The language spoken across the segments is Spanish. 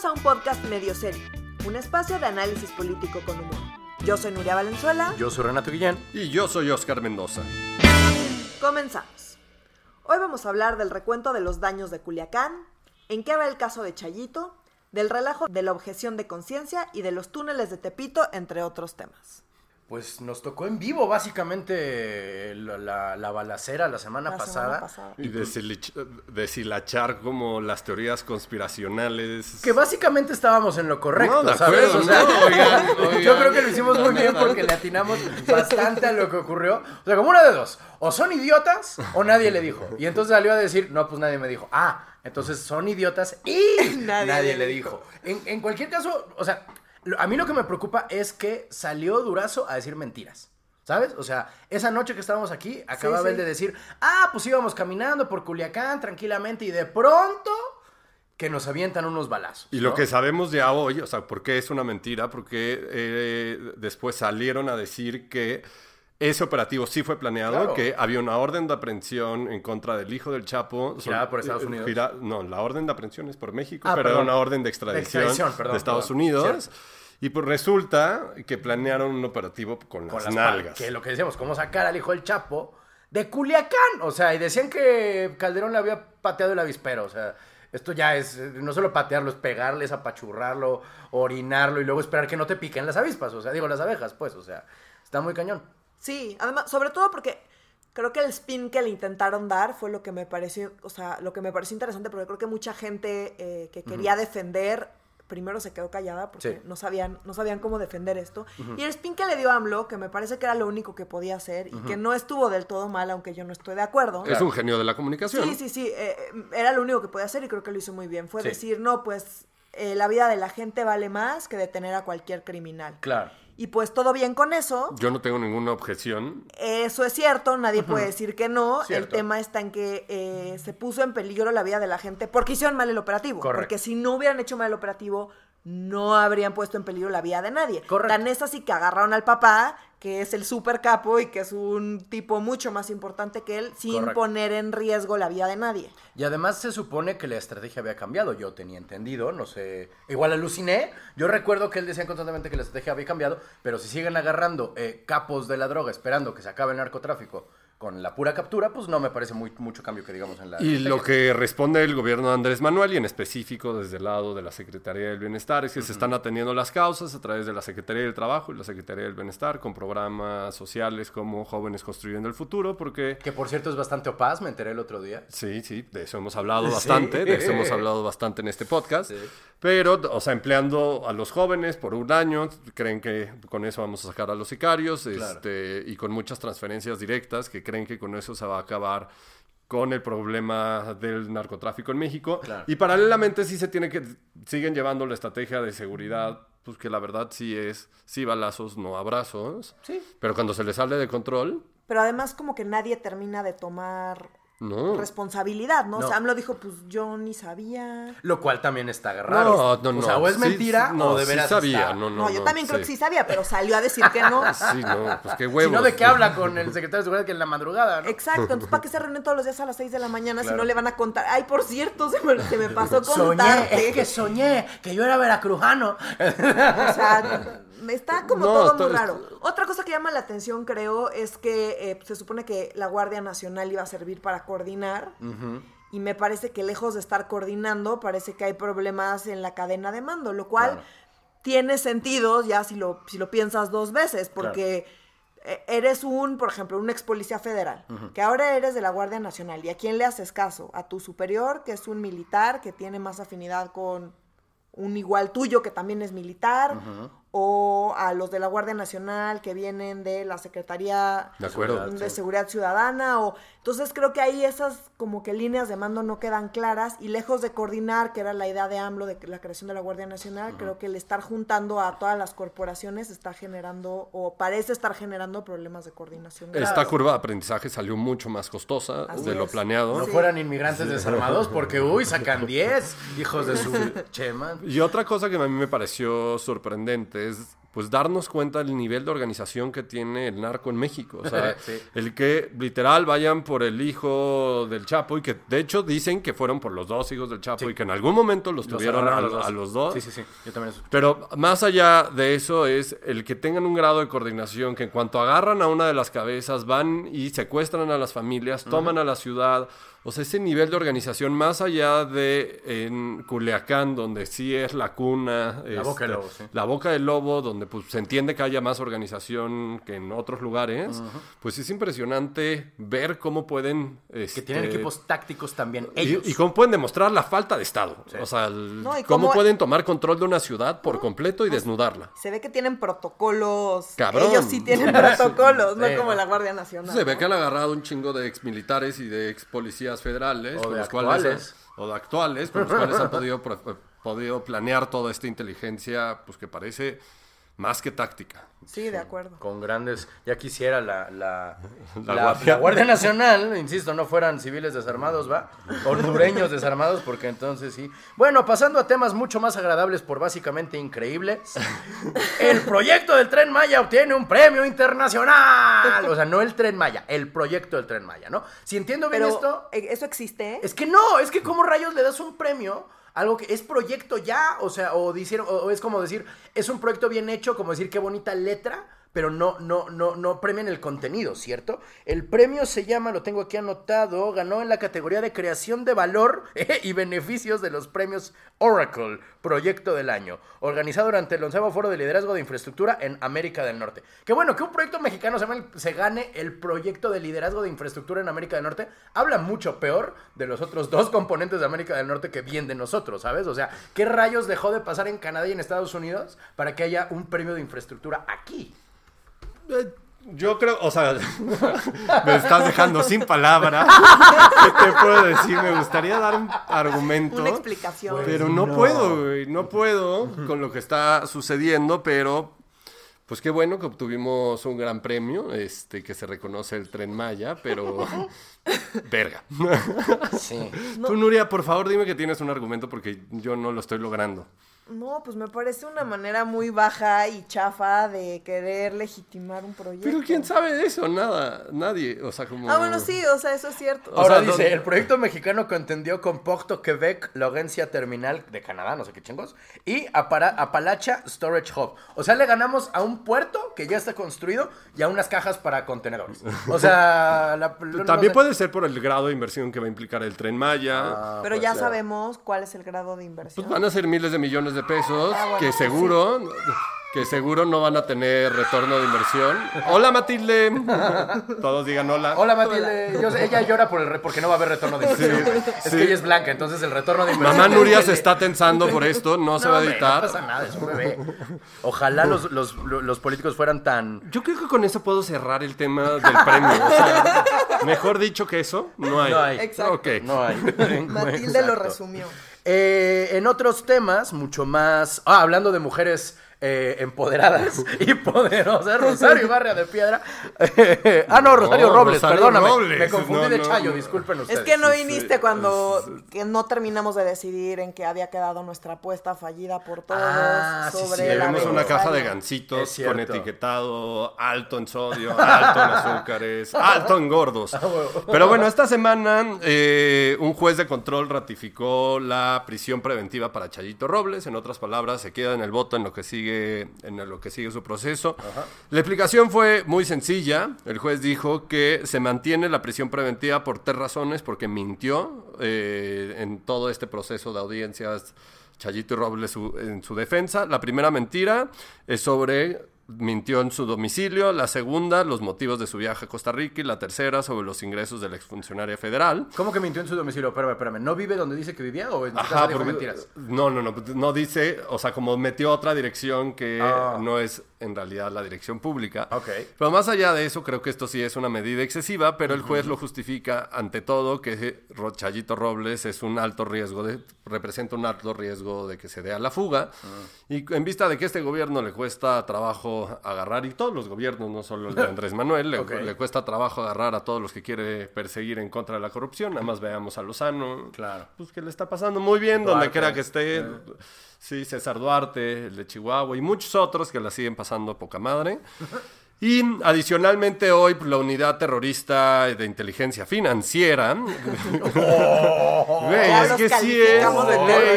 Bienvenidos a un podcast medio serio, un espacio de análisis político con humor. Yo soy Nuria Valenzuela. Yo soy Renato Guillén. Y yo soy Oscar Mendoza. Comenzamos. Hoy vamos a hablar del recuento de los daños de Culiacán, en qué va el caso de Chayito, del relajo de la objeción de conciencia y de los túneles de Tepito, entre otros temas. Pues nos tocó en vivo básicamente la, la- la balacera la semana La pasada. semana pasada. Y deshilach- deshilachar como las teorías conspiracionales. Que básicamente estábamos en lo correcto, No, de ¿sabes? acuerdo, O sea, no, oigan, oigan. Yo creo que lo hicimos muy bien porque le atinamos bastante a lo que ocurrió. O sea, como una de dos. O son idiotas o nadie le dijo. Y entonces salió a decir, no, pues nadie me dijo. Ah, entonces son idiotas y Nadie nadie, le dijo. En, en cualquier caso, o sea, a mí lo que me preocupa es que salió Durazo a decir mentiras. ¿Sabes? O sea, esa noche que estábamos aquí, acababa sí. él de decir, ah, pues íbamos caminando por Culiacán tranquilamente y de pronto que nos avientan unos balazos. Y lo que sabemos ya hoy, o sea, ¿por qué es una mentira? Porque eh, después salieron a decir que ese operativo sí fue planeado, Claro. que había una orden de aprehensión en contra del hijo del Chapo. Girada por Estados eh, Unidos. gira- no, la orden de aprehensión es por México, Ah, pero perdón. era una orden de extradición, extradición, perdón, de Estados perdón. Unidos. Cierto. Y pues resulta que planearon un operativo con, con las las nalgas. Que lo que decíamos, cómo sacar al hijo del Chapo de Culiacán. O sea, y decían que Calderón le había pateado el avispero. O sea, esto ya es, no solo patearlo, es pegarle, es apachurrarlo, orinarlo y luego esperar que no te piquen las avispas. O sea, digo, las abejas, pues, o sea, está muy cañón. Sí, además, sobre todo porque creo que el spin que le intentaron dar fue lo que me pareció, o sea, lo que me pareció interesante, porque creo que mucha gente eh, que quería defender primero se quedó callada porque Sí. no sabían, no sabían cómo defender esto. Y el spin que le dio AMLO, que me parece que era lo único que podía hacer y que no estuvo del todo mal, aunque yo no estoy de acuerdo. Es un genio de la comunicación. Sí, sí, sí, eh, era lo único que podía hacer y creo que lo hizo muy bien. Fue Sí. decir, no, pues eh, la vida de la gente vale más que detener a cualquier criminal. Claro. Y pues todo bien con eso. Yo no tengo ninguna objeción. Eso es cierto, nadie puede decir que no. El tema está en que eh, se puso en peligro la vida de la gente porque hicieron mal el operativo. Correcto. Porque si no hubieran hecho mal el operativo, no habrían puesto en peligro la vida de nadie. Correcto. Tan es así que agarraron al papá, que es el super capo y que es un tipo mucho más importante que él, sin Correcto. poner en riesgo la vida de nadie. Y además se supone que la estrategia había cambiado. Yo tenía entendido, no sé. Igual aluciné. Yo recuerdo que él decía constantemente que la estrategia había cambiado. Pero si siguen agarrando eh, capos de la droga esperando que se acabe el narcotráfico con la pura captura, pues no me parece muy, mucho cambio que digamos en la. Y lo que responde el gobierno de Andrés Manuel y en específico desde el lado de la Secretaría del Bienestar es que se están atendiendo las causas a través de la Secretaría del Trabajo y la Secretaría del Bienestar con programas sociales como Jóvenes Construyendo el Futuro porque... Que por cierto es bastante opaz, me enteré el otro día. Sí, sí, de eso hemos hablado Sí. bastante, de eso hemos hablado bastante en este podcast. Pero, o sea, empleando a los jóvenes por un año, creen que con eso vamos a sacar a los sicarios, este, y con muchas transferencias directas, que creen que con eso se va a acabar con el problema del narcotráfico en México. Claro. Y paralelamente sí se tiene que, siguen llevando la estrategia de seguridad, pues que la verdad sí es, sí balazos, no abrazos. Sí. Pero cuando se les sale de control, Pero además como que nadie termina de tomar no. responsabilidad, ¿no? No. O sea, AMLO dijo, pues yo ni sabía. Lo cual también está raro. No, no, no. O sea, o es Sí, mentira sí, no, o de sí veras sabía, está. no, No, no. yo también creo que sí. sí sabía, pero salió a decir que no. Sí, no, pues qué Si huevos. no, ¿de qué habla con el secretario de Seguridad que en la madrugada, no? Exacto, entonces ¿para qué se reúnen todos los días a las 6 de la mañana si no le van a contar? Ay, por cierto, se me, se me pasó Soñé, contarte. es que soñé que yo era veracrujano. O sea, está como No, todo muy raro. Otra cosa que llama la atención, creo, es que eh, se supone que la Guardia Nacional iba a servir para coordinar. Y me parece que lejos de estar coordinando, parece que hay problemas en la cadena de mando, lo cual Claro. tiene sentido ya si lo, si lo piensas dos veces, porque eh, eres un, por ejemplo, un ex policía federal, que ahora eres de la Guardia Nacional. ¿Y a quién le haces caso? A tu superior, que es un militar, que tiene más afinidad con un igual tuyo, que también es militar, o a los de la Guardia Nacional, que vienen de la Secretaría De acuerdo. de Seguridad Ciudadana, o entonces creo que ahí esas como que líneas de mando no quedan claras y lejos de coordinar, que era la idea de AMLO de la creación de la Guardia Nacional, creo que el estar juntando a todas las corporaciones está generando o parece estar generando problemas de coordinación. Esta curva de aprendizaje salió mucho más costosa Así de lo planeado. No Sí. fueran inmigrantes desarmados porque, uy, sacan 10 hijos de su chema. Y otra cosa que a mí me pareció sorprendente es pues darnos cuenta del nivel de organización que tiene el narco en México. O sea, el que literal vayan por el hijo del Chapo y que de hecho dicen que fueron por los dos hijos del Chapo y que en algún momento los, tuvieron a, los dos. Sí, sí, sí. Yo también Pero más allá de eso es el que tengan un grado de coordinación que en cuanto agarran a una de las cabezas van y secuestran a las familias, toman a la ciudad, o sea, ese nivel de organización, más allá de en Culiacán, donde sí es la cuna. La boca del este, lobo, sí. La boca del lobo, donde pues, se entiende que haya más organización que en otros lugares. Pues es impresionante ver cómo pueden. que tienen este, equipos tácticos también. Ellos. Y, cómo pueden demostrar la falta de Estado. O sea, cómo, pueden tomar control de una ciudad por completo y desnudarla. Se ve que tienen protocolos. Cabrón. Ellos sí tienen protocolos, no como la Guardia Nacional. Se ve que han agarrado un chingo de ex militares y de ex policías federales, o con de los actuales. cuales o de actuales, con los cuales han podido, podido planear toda esta inteligencia, pues que parece más que táctica. Sí, de acuerdo. Con grandes, ya quisiera la, la, La la- Guardia. la Guardia Nacional, insisto, no fueran civiles desarmados, ¿va? Hondureños desarmados, porque entonces sí. Bueno, pasando a temas mucho más agradables por básicamente increíbles. El proyecto del Tren Maya obtiene un premio internacional. O sea, no el Tren Maya, el proyecto del Tren Maya, ¿no? Si entiendo bien Pero, esto, ¿eh, ¿eso existe? es que no, es que ¿cómo rayos le das un premio? Algo que es proyecto ya, o sea, o, o, o es como decir, es un proyecto bien hecho, como decir qué bonita letra, pero no, no, no, no premian el contenido, ¿cierto? El premio se llama, lo tengo aquí anotado, ganó en la categoría de creación de valor y beneficios de los premios Oracle, proyecto del año, organizado durante el onceavo foro de liderazgo de infraestructura en América del Norte. Qué bueno que un proyecto mexicano se, se gane el proyecto de liderazgo de infraestructura en América del Norte, habla mucho peor de los otros dos componentes de América del Norte que bien de nosotros, ¿sabes? O sea, ¿qué rayos dejó de pasar en Canadá y en Estados Unidos para que haya un premio de infraestructura aquí? Eh, Yo creo, o sea, me estás dejando sin palabra. ¿Qué te puedo decir? Me gustaría dar un argumento. Una explicación. Pero no, puedo, güey, no puedo con lo que está sucediendo, pero pues qué bueno que obtuvimos un gran premio, este, que se reconoce el Tren Maya, pero verga. Sí. Tú, Nuria, por favor, dime que tienes un argumento porque yo no lo estoy logrando. No, pues me parece una manera muy baja y chafa de querer legitimar un proyecto. Pero quién sabe de eso, nada, nadie, o sea, como... Ah, bueno, sí, o sea, eso es cierto. O Ahora sea, dice, ¿dónde- el proyecto mexicano contendió con Porto Quebec, la agencia terminal de Canadá, no sé qué chingos, y Apara- Apalacha Storage Hub. O sea, le ganamos a un puerto que ya está construido y a unas cajas para contenedores. O sea, la- También sé. puede ser por el grado de inversión que va a implicar el Tren Maya. Ah, Pero pues, ya sabemos cuál es el grado de inversión. Pues van a ser miles de millones de pesos Ah, bueno, que pues seguro, que seguro no van a tener retorno de inversión. Hola Matilde. Todos digan hola. Hola Matilde, Yo sé, ella llora por el re- porque no va a haber retorno de inversión. es sí. que ella es blanca, entonces el retorno de inversión. Mamá Nuria se está tensando por esto, no, se va a hombre, editar. No pasa nada, es un bebé. Ojalá los, los, los políticos fueran tan. Yo creo que con eso puedo cerrar el tema del premio. O sea, mejor dicho que eso, no hay. No hay. Exacto. Ok. No hay. Matilde lo resumió. Eh, en otros temas, mucho más. Ah, hablando de mujeres eh, empoderadas y poderosas. Rosario Barria de Piedra. ah, no, Rosario No, Robles, Rosario perdóname. Robles. Me confundí No, de Chayo, no. disculpen ustedes. Es que no viniste cuando que no terminamos de decidir en que había quedado nuestra apuesta fallida por todos Ah, sí, sobre sí, la Tenemos una caja de gancitos con etiquetado alto en sodio, alto en azúcares, alto en gordos. Ah, Pero bueno, esta semana eh, un juez de control ratificó la prisión preventiva para Chayito Robles. En otras palabras, se queda en el voto en lo que sigue, en lo que sigue su proceso. La explicación fue muy sencilla. El juez dijo que se mantiene la prisión preventiva por tres razones, porque mintió eh, en todo este proceso de audiencias Chayito y Robles su- en su defensa. La primera mentira es sobre mintió en su domicilio, la segunda los motivos de su viaje a Costa Rica y la tercera sobre los ingresos de la exfuncionaria federal. ¿Cómo que mintió en su domicilio? Espérame, espérame. ¿No vive donde dice que vivía o Ajá, dijo mentiras? no, no, no, no dice, o sea, como metió otra dirección que Ah. no es en realidad la dirección pública. Ok. Pero más allá de eso, creo que esto sí es una medida excesiva, pero el juez lo justifica ante todo que Ro- Chayito Robles es un alto riesgo, de, representa un alto riesgo de que se dé a la fuga. Ah. Y en vista de que este gobierno le cuesta trabajo trabajo agarrar, y todos los gobiernos, no solo el de Andrés Manuel, le, le, cuesta trabajo agarrar a todos los que quiere perseguir en contra de la corrupción. Nada más veamos a Lozano. Claro. Pues que le está pasando muy bien, donde quiera que esté. Sí, César Duarte, el de Chihuahua y muchos otros que la siguen pasando poca madre. Y adicionalmente hoy pues, la unidad terrorista de inteligencia financiera. Oh, es que sí es.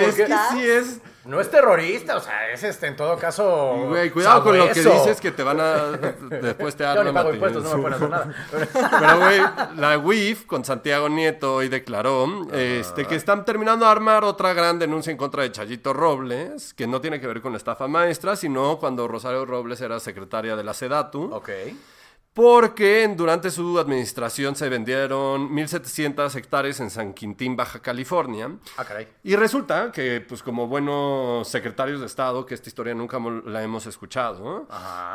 es que sí es no es terrorista, o sea, es este, en todo caso. Güey, cuidado con lo que dices que te van a. Después te ni pago impuestos, no me pueden hacer nada. Pero, güey, la UIF con Santiago Nieto hoy declaró este, que están terminando de armar otra gran denuncia en contra de Chayito Robles, que no tiene que ver con la estafa maestra, sino cuando Rosario Robles era secretaria de la SEDATU. Ok porque durante su administración se vendieron 1.700 hectáreas en San Quintín, Baja California. Ah, caray. Y resulta que, pues como buenos secretarios de Estado, que esta historia nunca la hemos escuchado,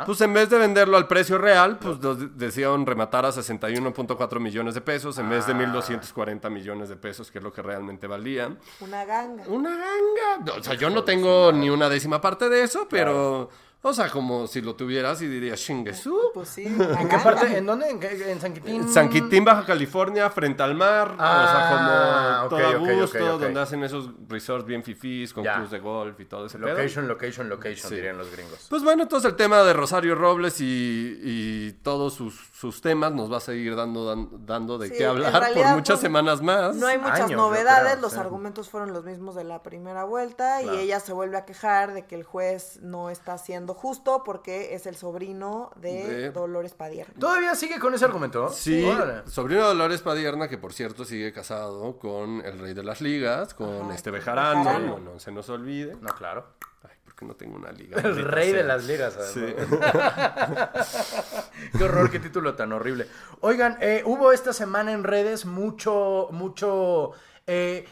pues en vez de venderlo al precio real, pues decían rematar a 61.4 millones de pesos en vez de 1.240 ah. millones de pesos, que es lo que realmente valía. Una ganga. Una ganga. O sea, yo no tengo ni una décima parte de eso, pero... O sea, como si lo tuvieras y dirías Shingesu. Pues sí. ¿En qué parte? ¿En dónde? ¿En, San Quintín? San Quintín, Baja California, frente al mar. Ah, o sea, como todo okay, gusto, donde hacen esos resorts bien fifís, con clubs de golf y todo ese Location, pedo. location, location, dirían los gringos. Pues bueno, entonces el tema de Rosario Robles y, y todos sus, sus, temas nos va a seguir dando, dando de qué hablar por muchas pues, semanas más. No hay muchas novedades, los argumentos fueron los mismos de la primera vuelta y ella se vuelve a quejar de que el juez no está haciendo justo porque es el sobrino de, Dolores Padierna. ¿Todavía sigue con ese argumento? Sí, sobrino de Dolores Padierna, que por cierto sigue casado con el rey de las ligas, con este Bejarano, no, se nos olvide. No, claro. Ay, porque no tengo una liga. El rey de las ligas, Sí. qué horror, qué título tan horrible. Oigan, eh, hubo esta semana en redes mucho, mucho... Eh,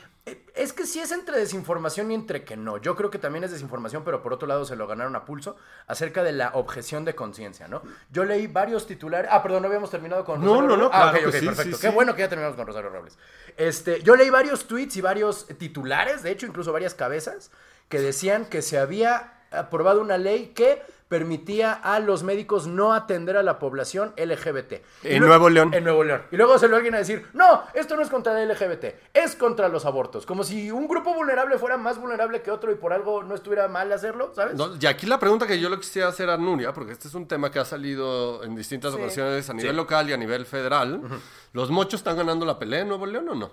es que sí es entre desinformación y entre que no. Yo creo que también es desinformación, pero por otro lado se lo ganaron a pulso acerca de la objeción de conciencia, ¿no? Yo leí varios titulares. Ah, perdón, no habíamos terminado con Rosario No, no, no. Ah, ok, ok, perfecto. Qué bueno que ya terminamos con Rosario Robles. Este, yo leí varios tweets y varios titulares, de hecho, incluso varias cabezas, que decían que se había aprobado una ley que permitía a los médicos no atender a la población LGBT. En Nuevo León. En Nuevo León. Y luego se lo alguien a decir, no, esto no es contra el LGBT, es contra los abortos. Como si un grupo vulnerable fuera más vulnerable que otro y por algo no estuviera mal hacerlo, ¿sabes? y aquí la pregunta que yo le quisiera hacer a Nuria, porque este es un tema que ha salido en distintas ocasiones a nivel local y a nivel federal. ¿Los mochos están ganando la pelea en Nuevo León o no?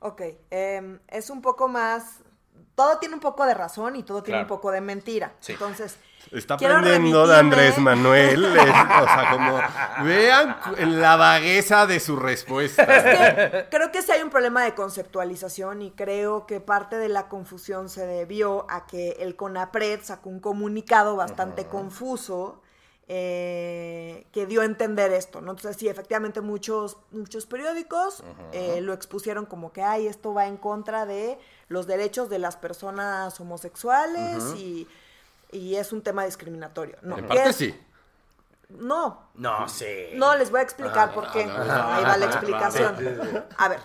Ok, em, es un poco más todo tiene un poco de razón y todo tiene un poco de mentira. Entonces, Está aprendiendo de Andrés Manuel. o sea, como vean la vagueza de su respuesta. creo que sí hay un problema de conceptualización y creo que parte de la confusión se debió a que el CONAPRED sacó un comunicado bastante confuso eh, que dio a entender esto, ¿no? Entonces sí, efectivamente muchos, muchos periódicos eh, lo expusieron como que, ay, esto va en contra de los derechos de las personas homosexuales y y es un tema discriminatorio. No, en parte sí. No. No, sí. No, les voy a explicar por qué. Ahí va la explicación. A ver.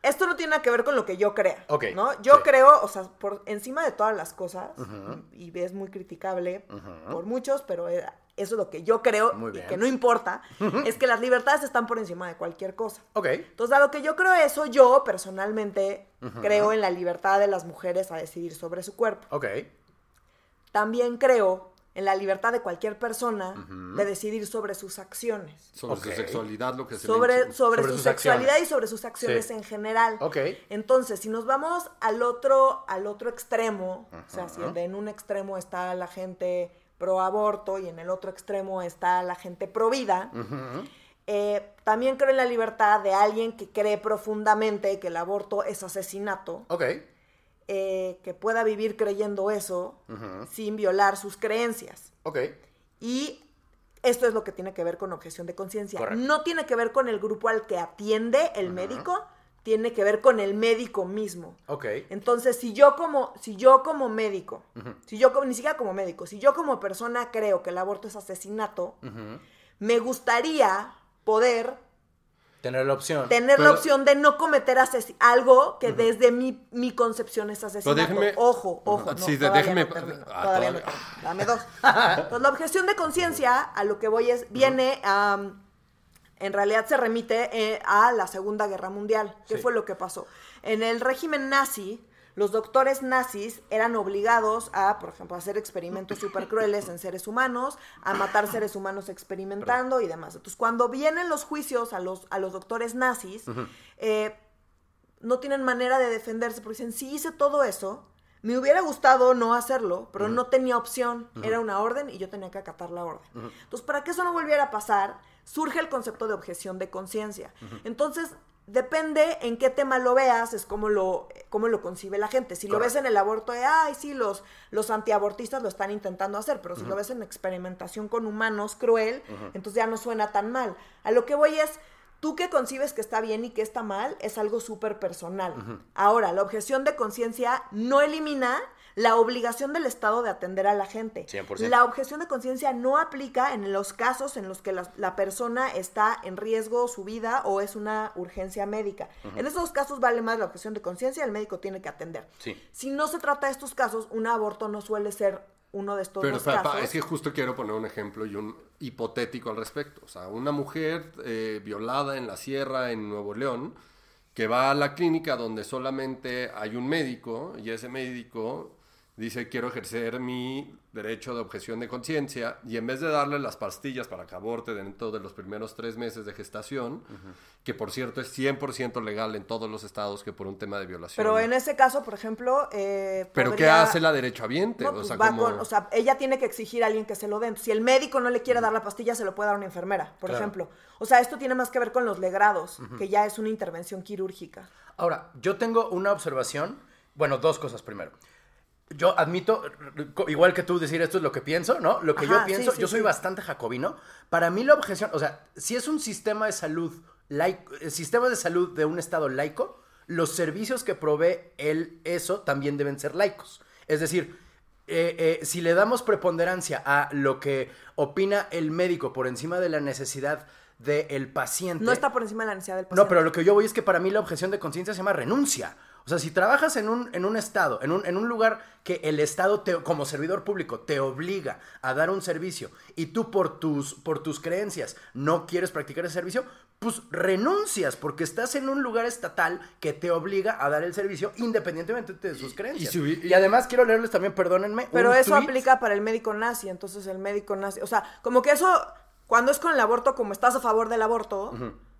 Esto no tiene nada que ver con lo que yo crea. ¿no? Yo creo, o sea, por encima de todas las cosas, y es muy criticable por muchos, pero eso es lo que yo creo y que no importa, es que las libertades están por encima de cualquier cosa. Ok. Entonces, dado que yo creo eso, yo personalmente creo en la libertad de las mujeres a decidir sobre su cuerpo. Ok también creo en la libertad de cualquier persona de decidir sobre sus acciones. Sobre su sexualidad, lo que se sobre, sobre, su sexualidad y sobre sus acciones en general. Okay. Entonces, si nos vamos al otro, al otro extremo, o sea, si en un extremo está la gente pro aborto y en el otro extremo está la gente pro vida, eh, también creo en la libertad de alguien que cree profundamente que el aborto es asesinato. Ok eh, que pueda vivir creyendo eso sin violar sus creencias. Ok. Y esto es lo que tiene que ver con objeción de conciencia. No tiene que ver con el grupo al que atiende el médico, tiene que ver con el médico mismo. Ok. Entonces, si yo como, si yo como médico, si yo como, ni siquiera como médico, si yo como persona creo que el aborto es asesinato, me gustaría poder Tener la opción. Tener la opción de no cometer algo que desde mi, mi, concepción es asesinato. ojo, ojo. No, sí, déjeme. todavía no Dame dos. Pues la objeción de conciencia, a lo que voy es, viene a en realidad se remite eh, a la Segunda Guerra Mundial. ¿Qué fue lo que pasó? En el régimen nazi, los doctores nazis eran obligados a, por ejemplo, hacer experimentos súper crueles en seres humanos, a matar seres humanos experimentando y demás. Entonces, cuando vienen los juicios a los, a los doctores nazis, eh, no tienen manera de defenderse porque dicen, si hice todo eso, me hubiera gustado no hacerlo, pero no tenía opción. Era una orden y yo tenía que acatar la orden. Entonces, para que eso no volviera a pasar, surge el concepto de objeción de conciencia. Entonces, depende en qué tema lo veas, es como lo, cómo lo concibe la gente. Si lo ves en el aborto, de, ay, sí, los, los antiabortistas lo están intentando hacer, pero si lo ves en experimentación con humanos cruel, entonces ya no suena tan mal. A lo que voy es, tú que concibes que está bien y que está mal, es algo súper personal. Ahora, la objeción de conciencia no elimina la obligación del Estado de atender a la gente. La objeción de conciencia no aplica en los casos en los que la, persona está en riesgo su vida o es una urgencia médica. En esos casos vale más la objeción de conciencia, el médico tiene que atender. Si no se trata de estos casos, un aborto no suele ser uno de estos Pero, casos. es que justo quiero poner un ejemplo y un hipotético al respecto. O sea, una mujer eh, violada en la sierra en Nuevo León que va a la clínica donde solamente hay un médico y ese médico dice quiero ejercer mi derecho de objeción de conciencia y en vez de darle las pastillas para que aborte dentro de los primeros tres meses de gestación, que por cierto es 100% legal en todos los estados que por un tema de violación. Pero en ese caso, por ejemplo... Eh, ¿Pero qué hace la derechohabiente? o, pues sea, o, sea, ella tiene que exigir a alguien que se lo den. Si el médico no le quiere dar la pastilla, se lo puede dar una enfermera, por ejemplo. O sea, esto tiene más que ver con los legrados, que ya es una intervención quirúrgica. Ahora, yo tengo una observación, bueno, dos cosas primero yo admito, igual que tú decir esto es lo que pienso, ¿no? Lo que yo pienso, yo soy bastante jacobino. Para mí la objeción, o sea, si es un sistema de salud laico, sistema de salud de un estado laico, los servicios que provee él eso también deben ser laicos. Es decir, eh, eh, si le damos preponderancia a lo que opina el médico por encima de la necesidad del paciente. No está por encima de la necesidad del paciente. No, pero lo que yo voy es que para mí la objeción de conciencia se llama renuncia. O sea, si trabajas en un, en un estado, en un, en un lugar que el estado te, como servidor público te obliga a dar un servicio y tú por tus, por tus creencias no quieres practicar ese servicio, pues renuncias porque estás en un lugar estatal que te obliga a dar el servicio independientemente de sus creencias. Y, además quiero leerles también, perdónenme. Pero eso aplica para el médico nazi, entonces el médico nazi, o sea, como que eso, cuando es con el aborto, como estás a favor del aborto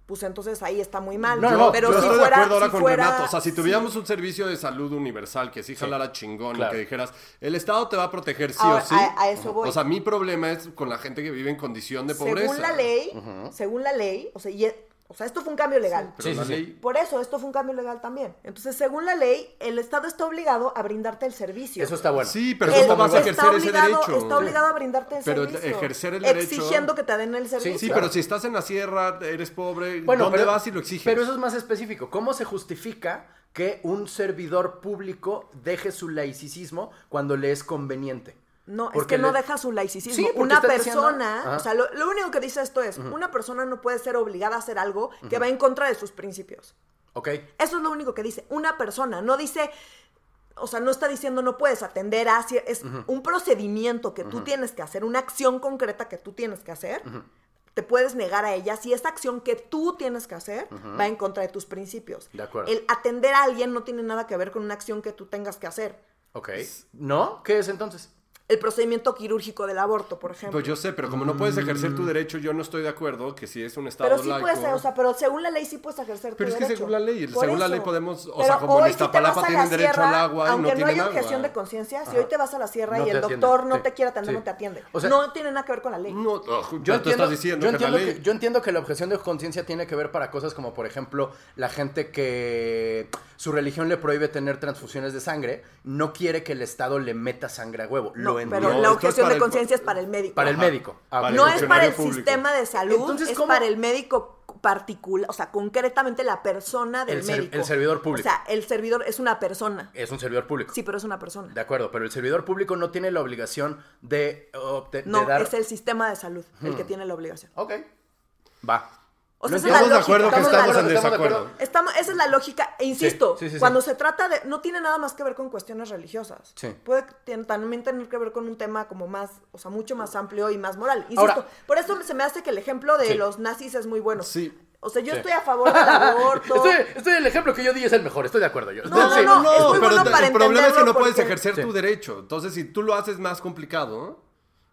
pues entonces ahí está muy mal. No, no, pero si estoy fuera, de acuerdo ahora con Renato. O sea, si tuviéramos un servicio de salud universal que sí jalara chingón y que dijeras, el Estado te va a proteger sí o sí. A, eso voy. O sea, mi problema es con la gente que vive en condición de pobreza. Según la ley, según la ley, o sea, y o sea, esto fue un cambio legal. Sí, sí, Por eso, esto fue un cambio legal también. Entonces, según la ley, el Estado está obligado a brindarte el servicio. Eso está bueno. Sí, pero ¿cómo vas a ejercer ese derecho? Está obligado a brindarte el servicio. Pero ejercer el derecho... Exigiendo que te den el servicio. Sí, pero si estás en la sierra, eres pobre, bueno, ¿dónde vas y lo exiges? Pero eso es más específico. ¿Cómo se justifica que un servidor público deje su laicismo cuando le es conveniente? No, es que no deja su laicismo. una persona, o sea, lo, único que dice esto es, una persona no puede ser obligada a hacer algo que va en contra de sus principios. Ok. Eso es lo único que dice. Una persona no dice, o sea, no está diciendo no puedes atender a... Es un procedimiento que tú tienes que hacer, una acción concreta que tú tienes que hacer. Te puedes negar a ella si esa acción que tú tienes que hacer va en contra de tus principios. De acuerdo. El atender a alguien no tiene nada que ver con una acción que tú tengas que hacer. Ok. ¿No? ¿Qué es entonces? El procedimiento quirúrgico del aborto, por ejemplo. Pues yo sé, pero como no puedes ejercer tu derecho, yo no estoy de acuerdo que si es un estado pero sí laico... Puedes, o sea, pero según la ley sí puedes ejercer pero tu derecho. Pero es que según la ley, según la ley podemos, o sea, como en Iztapalapa si tienen derecho al agua y no tienen agua. Aunque no hay objeción de conciencia, si hoy te vas a la sierra y el doctor no te quiere atender, no te atiende. O sea, no tiene nada que ver con la ley. No, yo entiendo, estás diciendo yo, entiendo que, yo entiendo que la objeción de conciencia tiene que ver para cosas como, por ejemplo, la gente que su religión le prohíbe tener transfusiones de sangre, no quiere que el Estado le meta sangre a huevo. No, pero la objeción de conciencia es para el médico. Para el médico. Ah, no es para el sistema de salud, es para el médico particular, o sea, concretamente la persona del médico. el servidor público. O sea, el servidor es una persona. Es un servidor público. Sí, pero es una persona. De acuerdo, pero el servidor público no tiene la obligación de, no, es el sistema de salud el que hmm. tiene la obligación. Ok. Va. O sea, No esa es la estamos de lógica, acuerdo que estamos de estamos en acuerdo. estamos de desacuerdo. Estamos, esa es la lógica, e insisto, sí, sí, sí. cuando se trata de, no tiene nada más que ver con cuestiones religiosas. Sí. Puede también tener que ver con un tema como más, o sea, mucho más amplio y más moral. Insisto, Ahora- por eso se me hace que el ejemplo de Sí. los nazis es muy bueno. Sí. O sea, yo Sí. estoy a favor del aborto. Estoy, estoy el ejemplo que yo di es el mejor, estoy de acuerdo yo. No, no, Sí. no. es muy pero bueno para el problema es que no puedes porque- ejercer Sí. tu derecho. Entonces, si tú lo haces más complicado,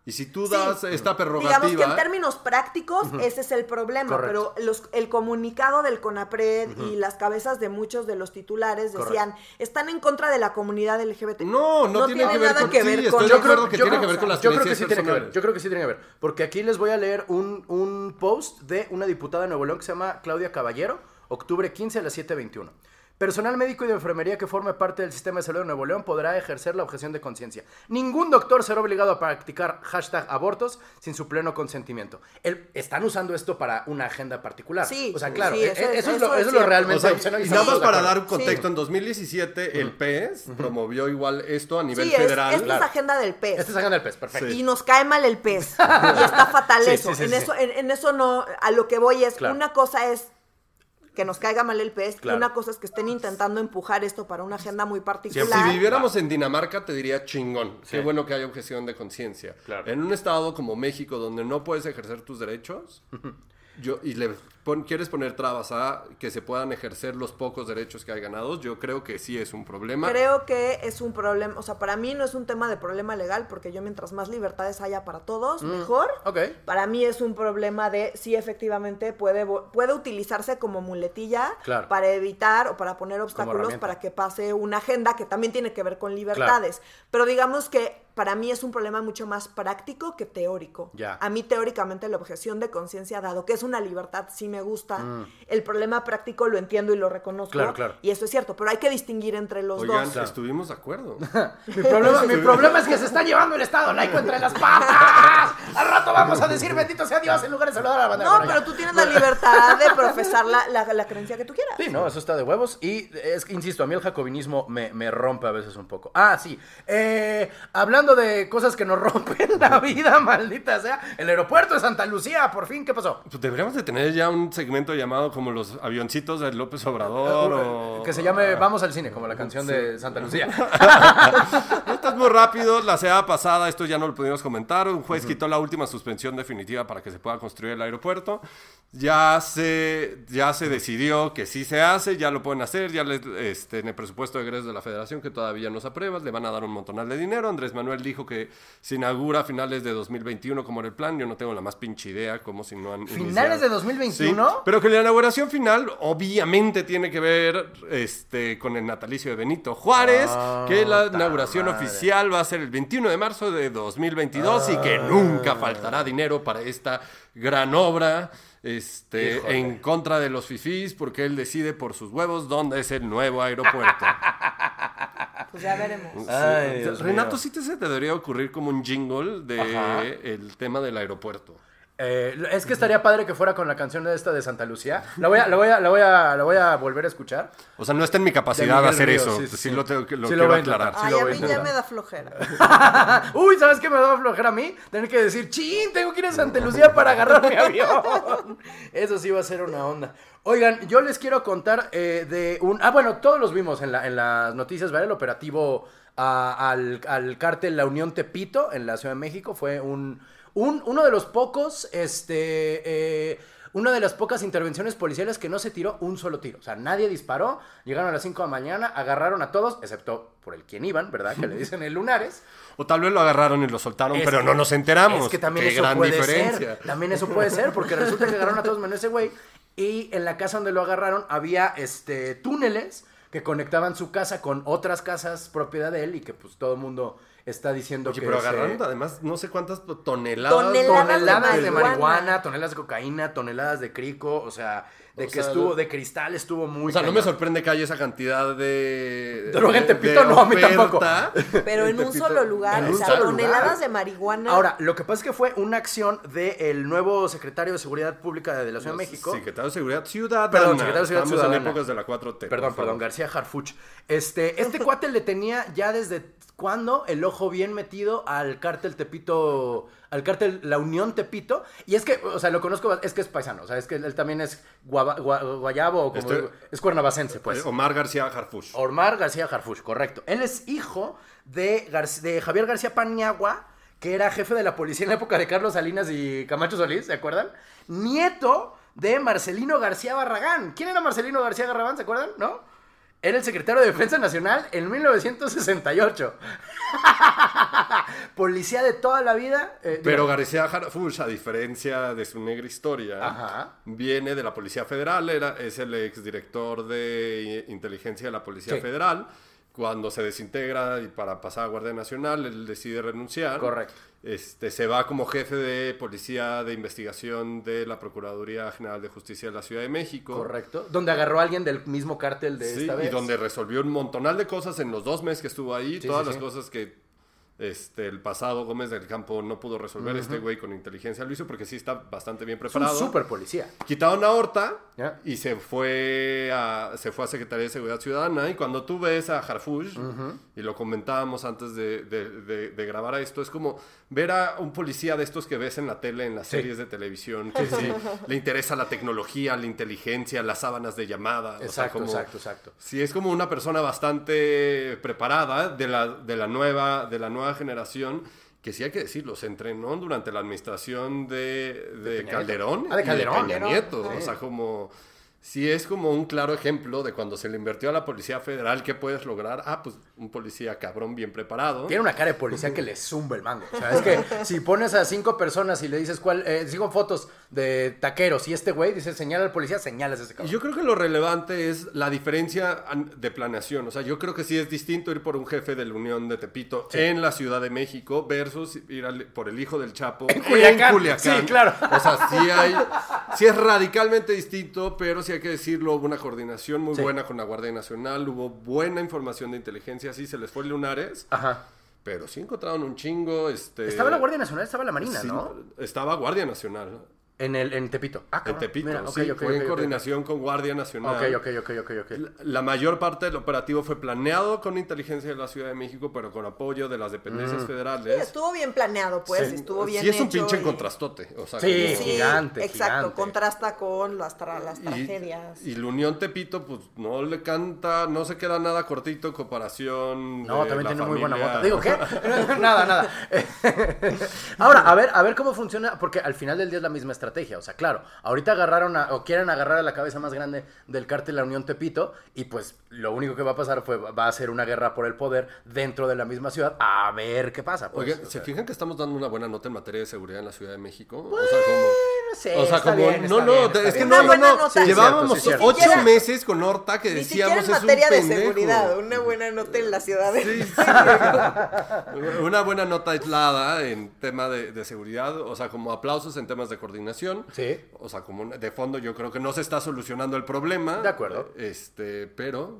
y si tú Sí. das esta prerrogativa... Digamos que en términos prácticos ese es el problema, Correcto. pero los, el comunicado del CONAPRED y las cabezas de muchos de los titulares decían, están en contra de la comunidad LGBT. No, no tiene que ver nada con- que ver con eso. acuerdo que tiene que ver con las yo creo que sí tiene que ver. Yo creo que sí tiene que ver. Porque aquí les voy a leer un, un post de una diputada de Nuevo León que se llama Claudia Caballero, octubre 15 a las 7.21. Personal médico y de enfermería que forme parte del sistema de salud de Nuevo León podrá ejercer la objeción de conciencia. Ningún doctor será obligado a practicar hashtag abortos sin su pleno consentimiento. El- están usando esto para una agenda particular. Sí, o sea, claro, sí, eso eh, es- eso, es eso lo, es eso es lo cierto. realmente O sea, opcional y nada más para dar un contexto, Sí. en 2017 el PES promovió igual esto a nivel Sí, es, federal. esta Claro. es agenda del pez. Este es agenda del pez, perfecto. Sí. Y nos cae mal el pez. Y está fatal Sí, eso. sí, sí, en sí. eso. En, en eso no, a lo que voy es, Claro. una cosa es que nos caiga mal el pez, Claro. y una cosa es que estén intentando empujar esto para una agenda muy Si particular. viviéramos en Dinamarca, te diría chingón. Sí. Qué bueno que hay objeción de conciencia. Claro. En un estado como México, donde no puedes ejercer tus derechos, yo, y le pon- quieres poner trabas a que se puedan ejercer los pocos derechos que hay ganados, yo creo que sí es un problema. Creo que es un problema, o sea, para mí no es un tema de problema legal, porque yo mientras más libertades haya para todos, mejor. Ok. Para mí es un problema de si efectivamente puede, puede utilizarse como muletilla Claro. para evitar o para poner obstáculos para que pase una agenda que también tiene que ver con libertades. Pero digamos que para mí es un problema mucho más práctico que teórico. Ya. A mí teóricamente la objeción de conciencia, dado que es una libertad, sí me gusta. El problema práctico lo entiendo y lo reconozco. Mm. Claro, claro. Y eso es cierto, pero hay que distinguir entre los Oigan, dos. estuvimos de acuerdo. Mi problema, mi problema es que se está llevando el Estado laico entre las patas. Al rato vamos a decir bendito sea Dios en lugar de saludar a la bandera. No, pero tú tienes la libertad de profesar la, la- la creencia que tú quieras. Sí, no, eso está de huevos. Y es que, insisto, a mí el jacobinismo me, me rompe a veces un poco. Ah, sí. Eh, hablando de cosas que nos rompen la vida, maldita sea. El aeropuerto de Santa Lucía, por fin, ¿qué pasó? Pues deberíamos de tener ya un segmento llamado como los avioncitos de López Obrador o... Que se llame Vamos al cine, como la canción de Santa Lucía. Esto es muy rápido. La semana pasada, esto ya no lo pudimos comentar. Un juez quitó la última suspensión definitiva para que se pueda construir el aeropuerto. Ya se, ya se decidió que sí se hace, ya lo pueden hacer. Ya le- este, en el presupuesto de egresos de la federación, que todavía no se aprueba, le van a dar un montonal de dinero. Andrés Manuel dijo que se inaugura a finales de 2021 como era el plan. Yo no tengo la más pinche idea, como si no han. ¿Finales iniciado. de 2021? Sí, pero que la inauguración final obviamente tiene que ver este, con el natalicio de Benito Juárez, Ah, que la inauguración madre. oficial va a ser el 21 de marzo de 2022 y que Ah. nunca faltará dinero para esta gran obra. Este, Híjole. en contra de los fifís, porque él decide por sus huevos dónde es el nuevo aeropuerto. Pues ya veremos. Ay, Renato, mío. sí te se te debería ocurrir como un jingle de Ajá. el tema del aeropuerto. Eh, es que estaría padre que fuera con la canción de esta de Santa Lucía. La voy a, la voy a, la voy a, la voy a volver a escuchar. O sea, no está en mi capacidad de, hacer eso. sí, Sí, sí. lo tengo que lo Sí lo quiero voy a aclarar. Ay, lo a mí ya me da flojera. Uy, ¿sabes qué me da flojera a mí? Tener que decir, chin, tengo que ir a Santa Lucía para agarrar mi avión. Eso sí va a ser una onda. Oigan, yo les quiero contar eh, de un... Ah, bueno, todos los vimos en, la, en las noticias, ¿vale? El operativo ah, al, al cártel La Unión Tepito en la Ciudad de México fue un, un uno de los pocos, este... eh, una de las pocas intervenciones policiales que no se tiró un solo tiro. O sea, nadie disparó. Llegaron a las 5 de la mañana, agarraron a todos, excepto por el quien iban, ¿verdad? Que le dicen el Lunares. O tal vez lo agarraron y lo soltaron, Es pero que- no nos enteramos. Es que también Qué eso gran puede diferencia. ser. También eso puede ser, porque resulta que agarraron a todos menos ese güey. Y en la casa donde lo agarraron había este túneles que conectaban su casa con otras casas propiedad de él y que pues todo el mundo está diciendo Oye, que pero se- agarraron además no sé cuántas toneladas. Toneladas toneladas de de marihuana, toneladas de cocaína, toneladas de crico, o sea, de O que sea, estuvo, de cristal estuvo muy O sea, no me sorprende que haya esa cantidad de... Droga en de- Tepito, de no, a mí tampoco. Pero en un Tepito- solo lugar, en o un sea, toneladas de marihuana. Ahora, lo que pasa es que fue una acción del nuevo secretario de Seguridad Pública de la Ciudad de México. Secretario de Seguridad Ciudadana. Perdón, secretario de Seguridad Estamos en épocas de la 4T. Perdón, perdón. García Harfuch. Este, este cuate le tenía ya desde cuándo el ojo bien metido al cártel Tepito, al cártel La Unión Tepito. Y es que, o sea, lo conozco, es que es paisano, o sea, es que él también es guaba- gua- guayabo o como es cuernavacense, pues. Omar García Harfush. Omar García Harfuch, correcto. Él es hijo de, Gar- de Javier García Paniagua, que era jefe de la policía en la época de Carlos Salinas y Camacho Solís, ¿se acuerdan? Nieto de Marcelino García Barragán. ¿Quién era Marcelino García Barragán? ¿Se acuerdan? ¿No? Era el secretario de Defensa Nacional en 1968. Policía de toda la vida. eh, Pero García Harfuch, a diferencia de su negra historia, Ajá. viene de la Policía Federal, era, es el exdirector de inteligencia de la Policía Sí. Federal. Cuando se desintegra y para pasar a Guardia Nacional, él decide renunciar. Correcto. Este, se va como jefe de Policía de Investigación de la Procuraduría General de Justicia de la Ciudad de México. Correcto. Donde agarró a alguien del mismo cártel de Sí, esta vez. y donde resolvió un montonal de cosas en los dos meses que estuvo ahí, Sí, todas sí, las cosas que este, el pasado Gómez del Campo no pudo resolver, este güey con inteligencia lo hizo porque sí está bastante bien Es un preparado. super policía. Quitaron a Horta y se fue a se fue a Secretaría de Seguridad Ciudadana y cuando tú ves a Harfush y lo comentábamos antes de, de- de- de grabar esto es como ver a un policía de estos que ves en la tele en las Sí. series de televisión que sí, le interesa la tecnología la inteligencia las sábanas de llamada o sea, Exacto, como- exacto, exacto. Sí, es como una persona bastante preparada de la, de la, nueva, de la nueva generación, que sí hay que decirlo, se entrenó durante la administración de, de. Calderón. Ah, de y Calderón. Peña Calderón, Nieto. sí. O sea, como... Sí, es como un claro ejemplo de cuando se le invirtió a la Policía Federal, ¿qué puedes lograr? Ah, pues un policía cabrón bien preparado. Tiene una cara de policía que le zumba el mango. O sea, es que si pones a cinco personas y le dices cuál, eh, cinco fotos de taqueros y este güey dice señala al policía, señalas a ese cabrón. yo creo que lo relevante es la diferencia de planeación. O sea, yo creo que sí es distinto ir por un jefe de la Unión de Tepito en la Ciudad de México versus ir al- por el hijo del Chapo en Culiacán. Sí, claro. O sea, sí hay, sí es radicalmente distinto, pero sí hay que decirlo, hubo una coordinación muy Sí. buena con la Guardia Nacional, hubo buena información de inteligencia, sí se les fue lunares, Ajá. pero sí encontraron un chingo. Este, Estaba la Guardia Nacional, estaba la Marina, sí, ¿no? Estaba Guardia Nacional. En el en Tepito. Ah, En cabrón. Tepito, Mira, ok, sí, fue en coordinación con Guardia Nacional. Ok, ok, ok, ok. La- La mayor parte del operativo fue planeado con inteligencia de la Ciudad de México, pero con apoyo de las dependencias Mm. federales. Estuvo bien planeado, pues, Sí, estuvo bien Sí, es un hecho pinche y- contrastote. O sea, Sí, como- Sí, Gigante, exacto, gigante. contrasta con las, tra- las tragedias. y la Unión Tepito, pues no le canta, no se queda nada cortito en comparación. No, de también la tiene muy buena bota. Digo, ¿qué? nada, nada. Ahora, a ver, a ver cómo funciona, porque al final del día es la misma estrategia. O sea, claro, ahorita agarraron a, o quieren agarrar a la cabeza más grande del cártel La Unión Tepito, y pues lo único que va a pasar fue, va a ser una guerra por el poder dentro de la misma ciudad. A ver qué pasa. Pues. Oigan, O ¿se fijan que estamos dando una buena nota en materia de seguridad en la Ciudad de México? o sea, como... no sé, O sea, está como, bien, no, está no, bien, está es que no, no, no. Sí, Llevábamos cierto, sí, ocho meses con Horta que Ni siquiera decíamos en es un materia de seguridad, una buena nota en la ciudad de Sí, sí. Una buena nota aislada en tema de, de seguridad, o sea, como aplausos en temas de coordinación. Sí. O sea, como de fondo yo creo que no se está solucionando el problema. De acuerdo. Este, pero,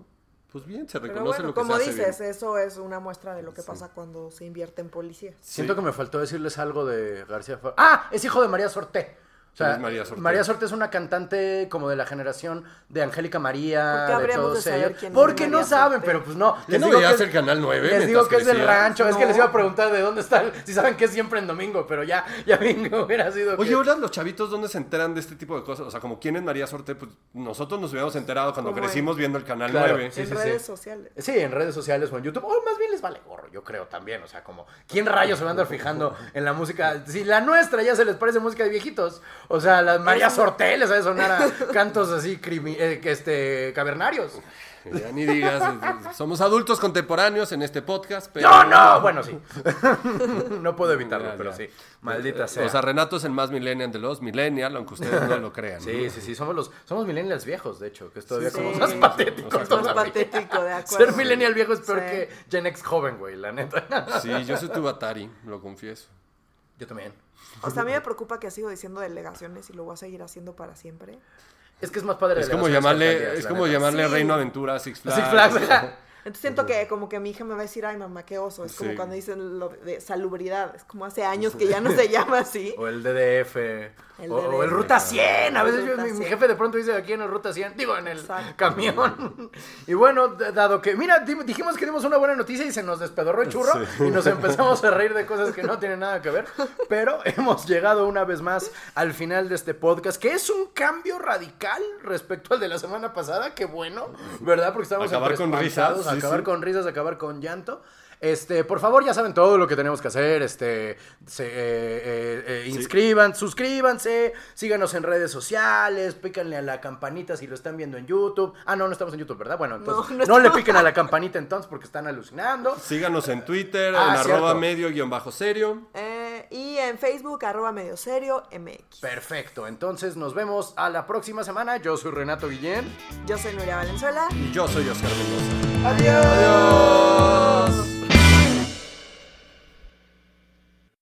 pues bien, se Pero reconoce bueno, lo que como se hace dices, bien. eso es una muestra de lo que pasa cuando se invierte en policía. Siento que me faltó decirles algo de García Fa- Ah, es hijo de María Sorté. O sea, ¿Quién es María Sorté es una cantante como de la generación de Angélica María, ¿Por qué de habríamos todos de saber ellos. quién es Porque no María saben, pero pues no. ¿Qué no digo veías que- el Canal 9 Les digo que es del rancho. Es que les iba a preguntar de dónde está. el- Si saben que es siempre en domingo, pero ya, ya bingo hubiera sido. Oye, que- ahora los chavitos, ¿dónde se enteran de este tipo de cosas? O sea, como quién es María Sorte, pues nosotros nos hubiéramos enterado cuando Como en- crecimos viendo el Canal Claro. 9. Sí, en sí, redes sí. sociales. Sí, en redes sociales o en YouTube. O más bien les vale gorro, yo creo también. O sea, como, ¿quién rayos se va a andar fijando en la música? Si la nuestra ya se les parece música de viejitos. O sea, la María Sorté les ha de sonar a cantos así crimi- eh, que este, cavernarios. Ya ni digas, somos adultos contemporáneos en este podcast, pero... ¡No, no! Bueno, sí. no puedo evitarlo, Ya, pero ya. sí. Maldita sea. O sea, Renato es el más millennial de los millennial, aunque ustedes no lo crean. Sí, sí, sí, somos los somos millennials viejos, de hecho, que es todavía Sí. como más patético. O sea, Es más patético, de acuerdo. Ser millennial viejo es peor Sí. que Gen X joven, güey, la neta. Sí, yo soy tu Atari, lo confieso. Yo también. O sea, a mí me preocupa que sigo diciendo delegaciones y lo voy a seguir haciendo para siempre. Es que es más padre Es de como llamarle, es como llamarle Sí. Reino Aventura a Six Flags. Six Flags. Entonces siento que como que mi hija me va a decir, ay mamá, qué oso. Es como Sí. cuando dicen lo de salubridad. Es como hace años que ya no se llama así. O el DDF. El o, o el. Ruta 100. A veces yo- mi, mi 100. jefe de pronto dice aquí en el Ruta 100. Digo, en el Exacto. camión. y bueno, dado que, mira, di- dijimos que dimos una buena noticia y se nos despedorró el churro. Sí. Y nos empezamos a reír de cosas que no tienen nada que ver. Pero hemos llegado una vez más al final de este podcast, que es un cambio radical respecto al de la semana pasada. Qué bueno, ¿verdad? Porque estamos Acabar con sí, acabar sí. con risas, acabar con llanto. Este, por favor, ya saben todo lo que tenemos que hacer. Este, se, eh, eh, eh, inscriban, suscríbanse, síganos en redes sociales, pícanle a la campanita si lo están viendo en YouTube. Ah, no, no estamos en YouTube, ¿verdad? Bueno, entonces no, No, no le piquen a la campanita entonces porque están alucinando. Síganos en Twitter, Ah, en cierto. arroba medio guion bajo serio. Eh, y en Facebook, arroba medio serio MX. Perfecto, entonces nos vemos a la próxima semana. Yo soy Renato Guillén. Yo soy Nuria Valenzuela. Y yo soy Oscar Mendoza. Adiós.